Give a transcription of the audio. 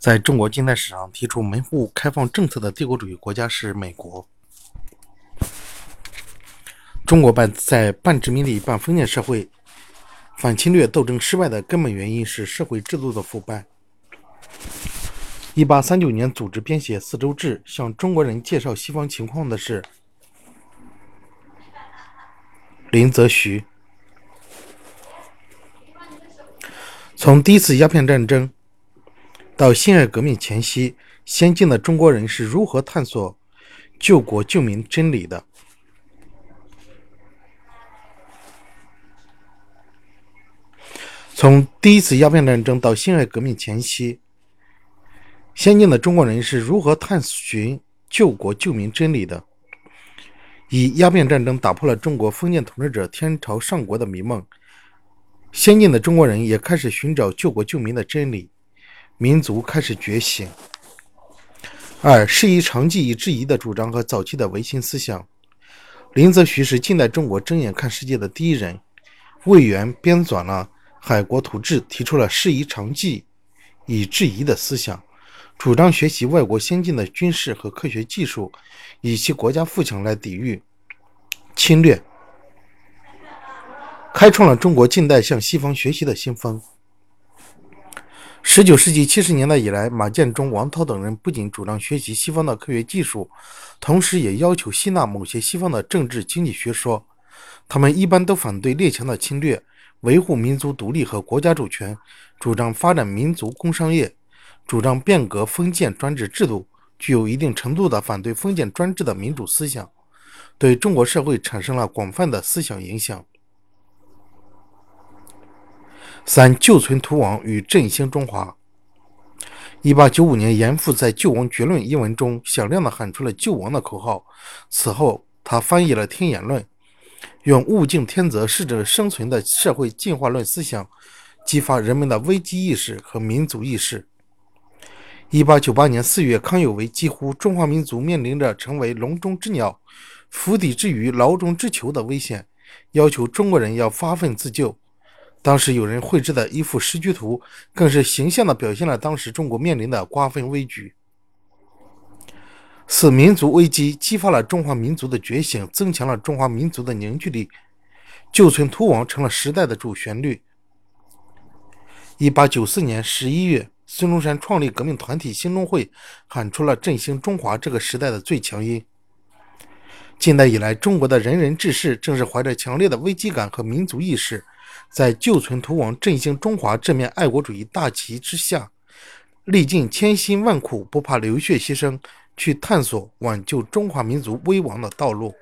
在中国近代史上提出门户开放政策的帝国主义国家是美国。中国半在半殖民地半封建社会反侵略斗争失败的根本原因是社会制度的腐败。一八三九年组织编写四周志，向中国人介绍西方情况的是林则徐。从第一次鸦片战争。到辛亥革命前夕，先进的中国人是如何探索救国救民真理的？从第一次鸦片战争到辛亥革命前夕，先进的中国人是如何探寻救国救民真理的？以鸦片战争打破了中国封建统治者天朝上国的迷梦，先进的中国人也开始寻找救国救民的真理。民族开始觉醒。二，适宜长技以制夷的主张和早期的维新思想。林则徐是近代中国睁眼看世界的第一人。魏源编纂了《海国图志》，提出了适宜长技以制夷的思想，主张学习外国先进的军事和科学技术，以其国家富强来抵御侵略，开创了中国近代向西方学习的新风。十九世纪七十年代以来，马建忠、王涛等人不仅主张学习西方的科学技术，同时也要求吸纳某些西方的政治经济学说。他们一般都反对列强的侵略，维护民族独立和国家主权，主张发展民族工商业，主张变革封建专制制度，具有一定程度的反对封建专制的民主思想，对中国社会产生了广泛的思想影响。三救存图王与振兴中华。一八九五年，严复在《救亡绝论》一文中响亮地喊出了“救亡”的口号。此后，他翻译了《天演论》，用物竞天择、适者生存的社会进化论思想，激发人们的危机意识和民族意识。一八九八年四月，康有为几乎中华民族面临着成为笼中之鸟、釜底之鱼、牢中之囚的危险，要求中国人要发奋自救。当时有人绘制的一幅时局图，更是形象地表现了当时中国面临的瓜分危局。四民族危机激发了中华民族的觉醒，增强了中华民族的凝聚力，救存图王成了时代的主旋律。一八九四年十一月，孙中山创立革命团体兴中会，喊出了振兴中华这个时代的最强音。近代以来，中国的仁人志士正是怀着强烈的危机感和民族意识。在救存图王、振兴中华这面爱国主义大旗之下，历尽千辛万苦，不怕流血牺牲，去探索挽救中华民族危亡的道路。